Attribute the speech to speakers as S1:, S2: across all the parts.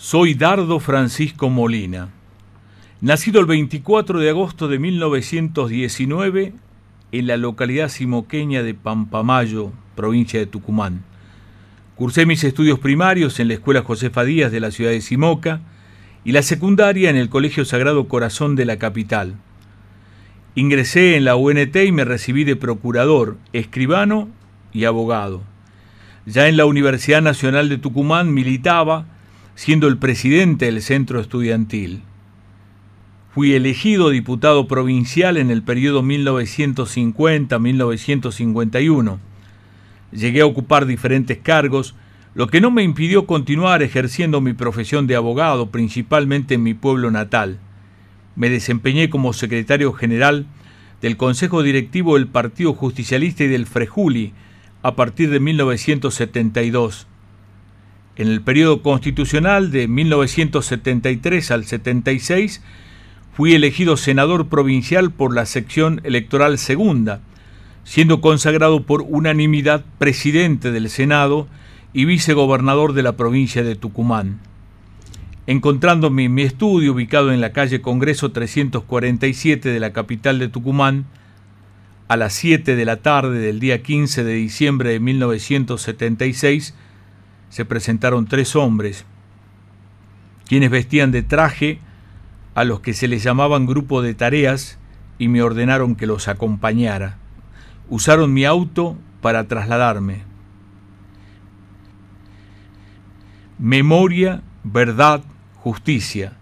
S1: Soy Dardo Francisco Molina, nacido el 24 de agosto de 1919 en la localidad simoqueña de Pampamayo, provincia de Tucumán. Cursé mis estudios primarios en la Escuela Josefa Díaz de la ciudad de Simoca y la secundaria en el Colegio Sagrado Corazón de la capital. Ingresé en la UNT y me recibí de procurador, escribano y abogado. Ya en la Universidad Nacional de Tucumán militaba siendo el presidente del centro estudiantil. Fui elegido diputado provincial en el periodo 1950-1951. Llegué a ocupar diferentes cargos, lo que no me impidió continuar ejerciendo mi profesión de abogado, principalmente en mi pueblo natal. Me desempeñé como secretario general del Consejo Directivo del Partido Justicialista y del Frejuli a partir de 1972 en el periodo constitucional de 1973 al 76 fui elegido senador provincial por la sección electoral segunda, siendo consagrado por unanimidad presidente del Senado y vicegobernador de la provincia de Tucumán. Encontrándome en mi estudio ubicado en la calle Congreso 347 de la capital de Tucumán, a las 7 de la tarde del día 15 de diciembre de 1976, se presentaron tres hombres, quienes vestían de traje a los que se les llamaban grupo de tareas y me ordenaron que los acompañara. Usaron mi auto para trasladarme. Memoria, verdad, justicia.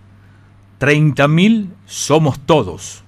S1: Treinta mil somos todos.